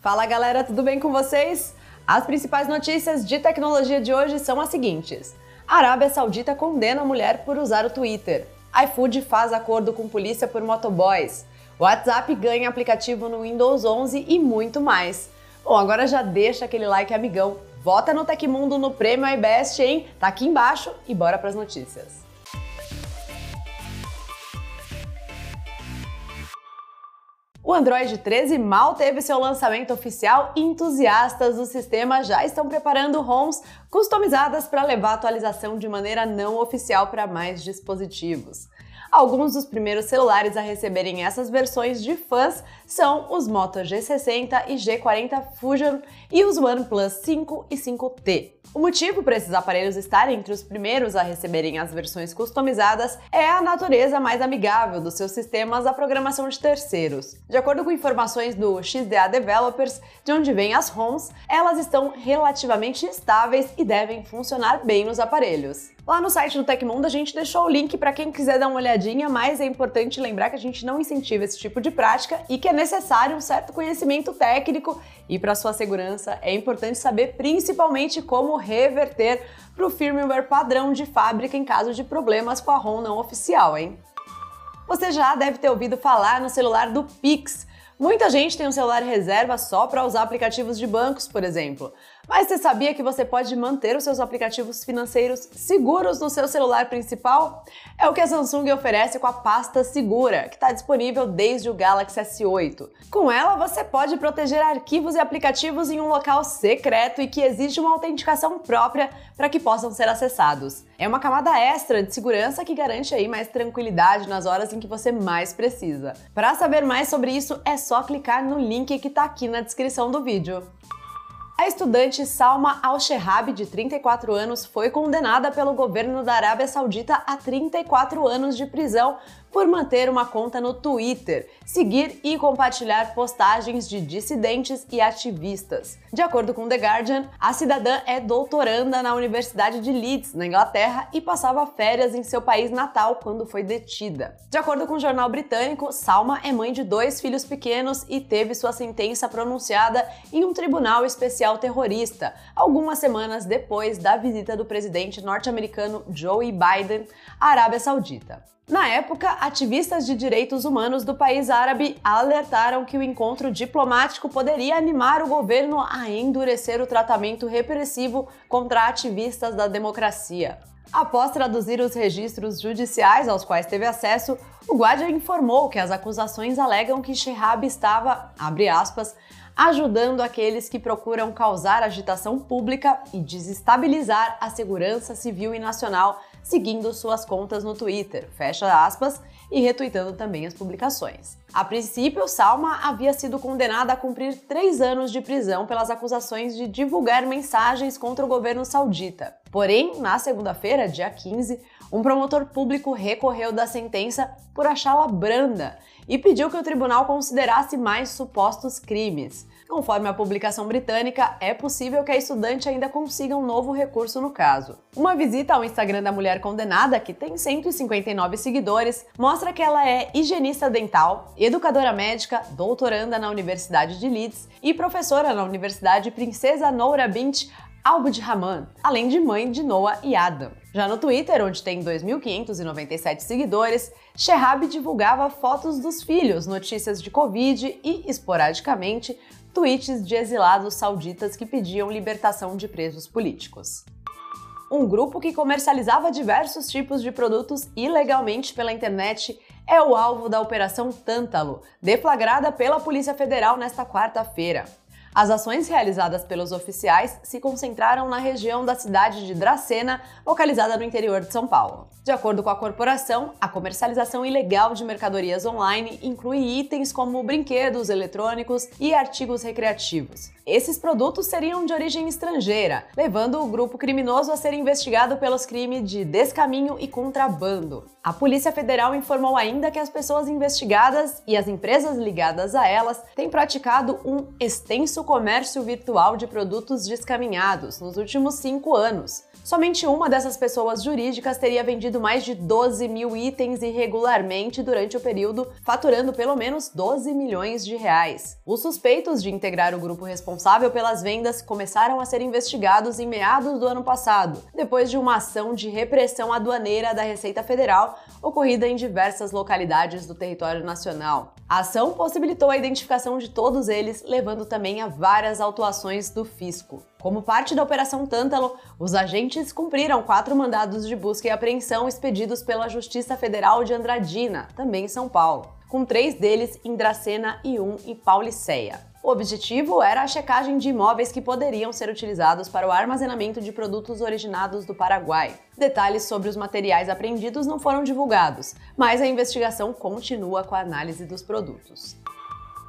Fala galera, tudo bem com vocês? As principais notícias de tecnologia de hoje são as seguintes: a Arábia Saudita condena a mulher por usar o Twitter. iFood faz acordo com polícia por motoboys. WhatsApp ganha aplicativo no Windows 11 e muito mais. Bom, agora já deixa aquele like amigão. Vota no Tecmundo no Prêmio iBest, hein? Tá aqui embaixo e bora para as notícias. O Android 13 mal teve seu lançamento oficial e entusiastas do sistema já estão preparando ROMs customizadas para levar a atualização de maneira não oficial para mais dispositivos. Alguns dos primeiros celulares a receberem essas versões de fãs são os Moto G60 e G40 Fusion e os OnePlus 5 e 5T. O motivo para esses aparelhos estarem entre os primeiros a receberem as versões customizadas é a natureza mais amigável dos seus sistemas à programação de terceiros. De acordo com informações do XDA Developers, de onde vêm as ROMs, elas estão relativamente estáveis e devem funcionar bem nos aparelhos. Lá no site do Tecmundo a gente deixou o link para quem quiser dar uma olhadinha, mas é importante lembrar que a gente não incentiva esse tipo de prática e que é necessário um certo conhecimento técnico e para sua segurança é importante saber principalmente como reverter para o firmware padrão de fábrica em caso de problemas com a ROM não oficial, hein? Você já deve ter ouvido falar no celular do Pix. Muita gente tem um celular reserva só para usar aplicativos de bancos, por exemplo. Mas você sabia que você pode manter os seus aplicativos financeiros seguros no seu celular principal? É o que a Samsung oferece com a pasta segura, que está disponível desde o Galaxy S8. Com ela, você pode proteger arquivos e aplicativos em um local secreto e que exige uma autenticação própria para que possam ser acessados. É uma camada extra de segurança que garante aí mais tranquilidade nas horas em que você mais precisa. Para saber mais sobre isso, é só clicar no link que está aqui na descrição do vídeo. A estudante Salma Al-Shehab, de 34 anos, foi condenada pelo governo da Arábia Saudita a 34 anos de prisão por manter uma conta no Twitter, seguir e compartilhar postagens de dissidentes e ativistas. De acordo com The Guardian, a cidadã é doutoranda na Universidade de Leeds, na Inglaterra, e passava férias em seu país natal quando foi detida. De acordo com o jornal britânico, Salma é mãe de dois filhos pequenos e teve sua sentença pronunciada em um tribunal especial terrorista, algumas semanas depois da visita do presidente norte-americano Joe Biden à Arábia Saudita. Na época, ativistas de direitos humanos do país árabe alertaram que o encontro diplomático poderia animar o governo a endurecer o tratamento repressivo contra ativistas da democracia. Após traduzir os registros judiciais aos quais teve acesso, o Guardian informou que as acusações alegam que Shehab estava, abre aspas, ajudando aqueles que procuram causar agitação pública e desestabilizar a segurança civil e nacional seguindo suas contas no Twitter, fecha aspas, e retweetando também as publicações. A princípio, Salma havia sido condenada a cumprir três anos de prisão pelas acusações de divulgar mensagens contra o governo saudita. Porém, na segunda-feira, dia 15, um promotor público recorreu da sentença por achá-la branda e pediu que o tribunal considerasse mais supostos crimes. Conforme a publicação britânica, é possível que a estudante ainda consiga um novo recurso no caso. Uma visita ao Instagram da mulher condenada, que tem 159 seguidores, mostra que ela é higienista dental, educadora médica, doutoranda na Universidade de Leeds e professora na Universidade Princesa Noura Bint Abd Rahman, além de mãe de Noah e Adam. Já no Twitter, onde tem 2.597 seguidores, Shehab divulgava fotos dos filhos, notícias de Covid e, esporadicamente, tweets de exilados sauditas que pediam libertação de presos políticos. Um grupo que comercializava diversos tipos de produtos ilegalmente pela internet é o alvo da Operação Tântalo, deflagrada pela Polícia Federal nesta quarta-feira. As ações realizadas pelos oficiais se concentraram na região da cidade de Dracena, localizada no interior de São Paulo. De acordo com a corporação, a comercialização ilegal de mercadorias online inclui itens como brinquedos eletrônicos e artigos recreativos. Esses produtos seriam de origem estrangeira, levando o grupo criminoso a ser investigado pelos crimes de descaminho e contrabando. A Polícia Federal informou ainda que as pessoas investigadas e as empresas ligadas a elas têm praticado um extenso o comércio virtual de produtos descaminhados nos últimos cinco anos. Somente uma dessas pessoas jurídicas teria vendido mais de 12 mil itens irregularmente durante o período, faturando pelo menos 12 milhões de reais. Os suspeitos de integrar o grupo responsável pelas vendas começaram a ser investigados em meados do ano passado, depois de uma ação de repressão aduaneira da Receita Federal ocorrida em diversas localidades do território nacional. A ação possibilitou a identificação de todos eles, levando também a várias autuações do fisco. Como parte da Operação Tântalo, os agentes cumpriram quatro mandados de busca e apreensão expedidos pela Justiça Federal de Andradina, também em São Paulo, com três deles em Dracena e um em Pauliceia. O objetivo era a checagem de imóveis que poderiam ser utilizados para o armazenamento de produtos originados do Paraguai. Detalhes sobre os materiais apreendidos não foram divulgados, mas a investigação continua com a análise dos produtos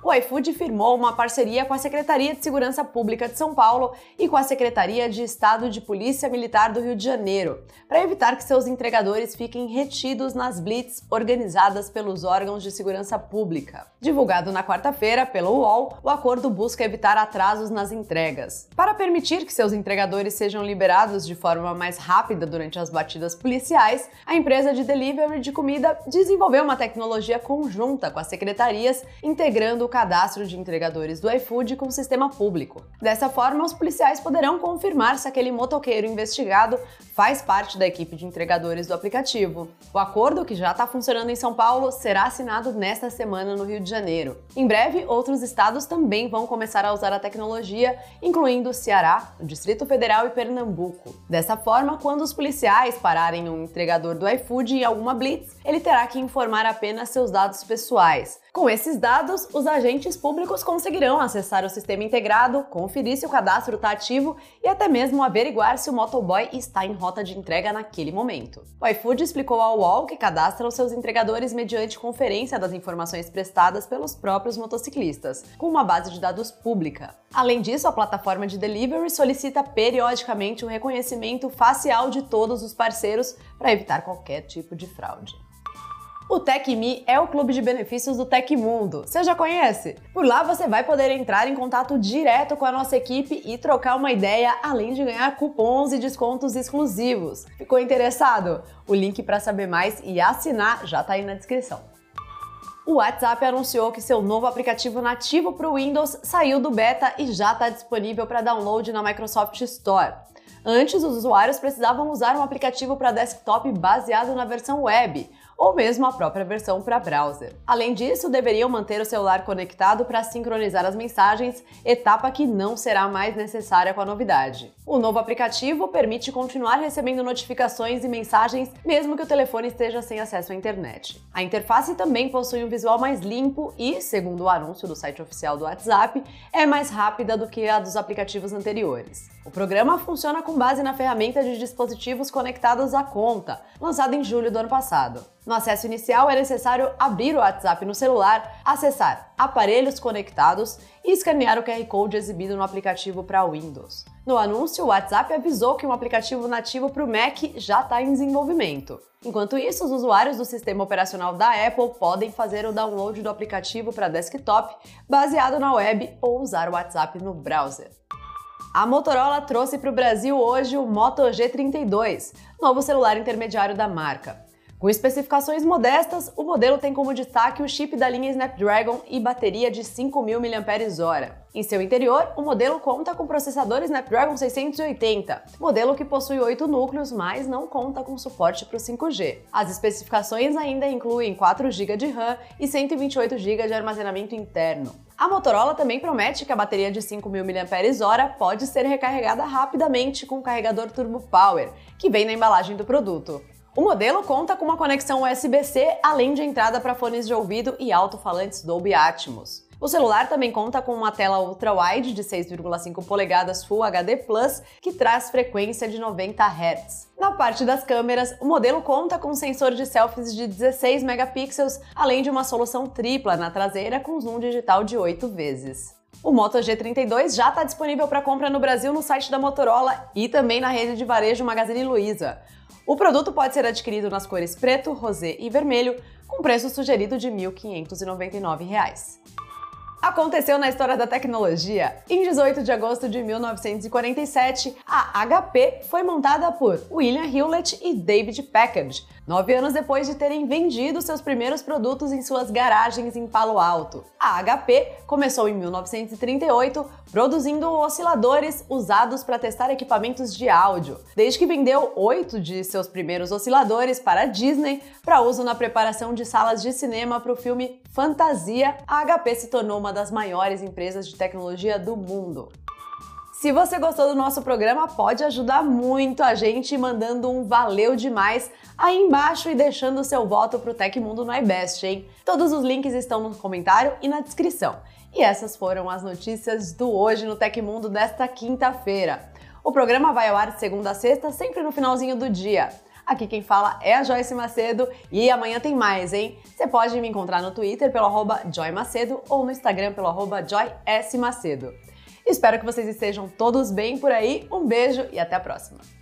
o iFood firmou uma parceria com a Secretaria de Segurança Pública de São Paulo e com a Secretaria de Estado de Polícia Militar do Rio de Janeiro, para evitar que seus entregadores fiquem retidos nas blitz organizadas pelos órgãos de segurança pública. Divulgado na quarta-feira pelo UOL, o acordo busca evitar atrasos nas entregas. Para permitir que seus entregadores sejam liberados de forma mais rápida durante as batidas policiais, a empresa de delivery de comida desenvolveu uma tecnologia conjunta com as secretarias, integrando cadastro de entregadores do iFood com o sistema público. Dessa forma, os policiais poderão confirmar se aquele motoqueiro investigado faz parte da equipe de entregadores do aplicativo. O acordo, que já está funcionando em São Paulo, será assinado nesta semana no Rio de Janeiro. Em breve, outros estados também vão começar a usar a tecnologia, incluindo Ceará, o Distrito Federal e Pernambuco. Dessa forma, quando os policiais pararem um entregador do iFood em alguma blitz, ele terá que informar apenas seus dados pessoais. Com esses dados, os agentes públicos conseguirão acessar o sistema integrado, conferir se o cadastro está ativo e até mesmo averiguar se o motoboy está em rota de entrega naquele momento. O iFood explicou ao UOL que cadastra os seus entregadores mediante conferência das informações prestadas pelos próprios motociclistas, com uma base de dados pública. Além disso, a plataforma de delivery solicita periodicamente o reconhecimento facial de todos os parceiros para evitar qualquer tipo de fraude. O TecMe é o clube de benefícios do Tecmundo. Você já conhece? Por lá você vai poder entrar em contato direto com a nossa equipe e trocar uma ideia, além de ganhar cupons e descontos exclusivos. Ficou interessado? O link para saber mais e assinar já está aí na descrição. O WhatsApp anunciou que seu novo aplicativo nativo para o Windows saiu do beta e já está disponível para download na Microsoft Store. Antes, os usuários precisavam usar um aplicativo para desktop baseado na versão web, ou mesmo a própria versão para browser. Além disso, deveriam manter o celular conectado para sincronizar as mensagens, etapa que não será mais necessária com a novidade. O novo aplicativo permite continuar recebendo notificações e mensagens mesmo que o telefone esteja sem acesso à internet. A interface também possui um visual mais limpo e, segundo o anúncio do site oficial do WhatsApp, é mais rápida do que a dos aplicativos anteriores. O programa funciona com base na ferramenta de dispositivos conectados à conta, lançada em julho do ano passado. No acesso inicial é necessário abrir o WhatsApp no celular, acessar aparelhos conectados e escanear o QR Code exibido no aplicativo para Windows. No anúncio, o WhatsApp avisou que um aplicativo nativo para o Mac já está em desenvolvimento. Enquanto isso, os usuários do sistema operacional da Apple podem fazer o download do aplicativo para desktop baseado na web ou usar o WhatsApp no browser. A Motorola trouxe para o Brasil hoje o Moto G32, novo celular intermediário da marca. Com especificações modestas, o modelo tem como destaque o chip da linha Snapdragon e bateria de 5.000 mAh. Em seu interior, o modelo conta com processador Snapdragon 680, modelo que possui 8 núcleos, mas não conta com suporte para o 5G. As especificações ainda incluem 4 GB de RAM e 128 GB de armazenamento interno. A Motorola também promete que a bateria de 5.000 mAh pode ser recarregada rapidamente com o carregador Turbo Power, que vem na embalagem do produto. O modelo conta com uma conexão USB-C, além de entrada para fones de ouvido e alto-falantes Dolby Atmos. O celular também conta com uma tela ultra-wide de 6,5 polegadas Full HD Plus, que traz frequência de 90 Hz. Na parte das câmeras, o modelo conta com um sensor de selfies de 16 megapixels, além de uma solução tripla na traseira com zoom digital de 8 vezes. O Moto G32 já está disponível para compra no Brasil no site da Motorola e também na rede de varejo Magazine Luiza. O produto pode ser adquirido nas cores preto, rosé e vermelho, com preço sugerido de R$ 1.599. Aconteceu na história da tecnologia. Em 18 de agosto de 1947, a HP foi montada por William Hewlett e David Packard, nove anos depois de terem vendido seus primeiros produtos em suas garagens em Palo Alto. A HP começou em 1938 produzindo osciladores usados para testar equipamentos de áudio, desde que vendeu oito de seus primeiros osciladores para a Disney para uso na preparação de salas de cinema para o filme Fantasia, a HP se tornou uma das maiores empresas de tecnologia do mundo. Se você gostou do nosso programa, pode ajudar muito a gente mandando um valeu demais aí embaixo e deixando o seu voto pro Tecmundo no iBest, hein? Todos os links estão no comentário e na descrição. E essas foram as notícias do Hoje no Tecmundo desta quinta-feira. O programa vai ao ar de segunda a sexta, sempre no finalzinho do dia. Aqui quem fala é a Joyce Macedo e amanhã tem mais, hein? Você pode me encontrar no Twitter pelo arroba Joy Macedo ou no Instagram pelo arroba Joy S. Macedo. Espero que vocês estejam todos bem por aí. Um beijo e até a próxima!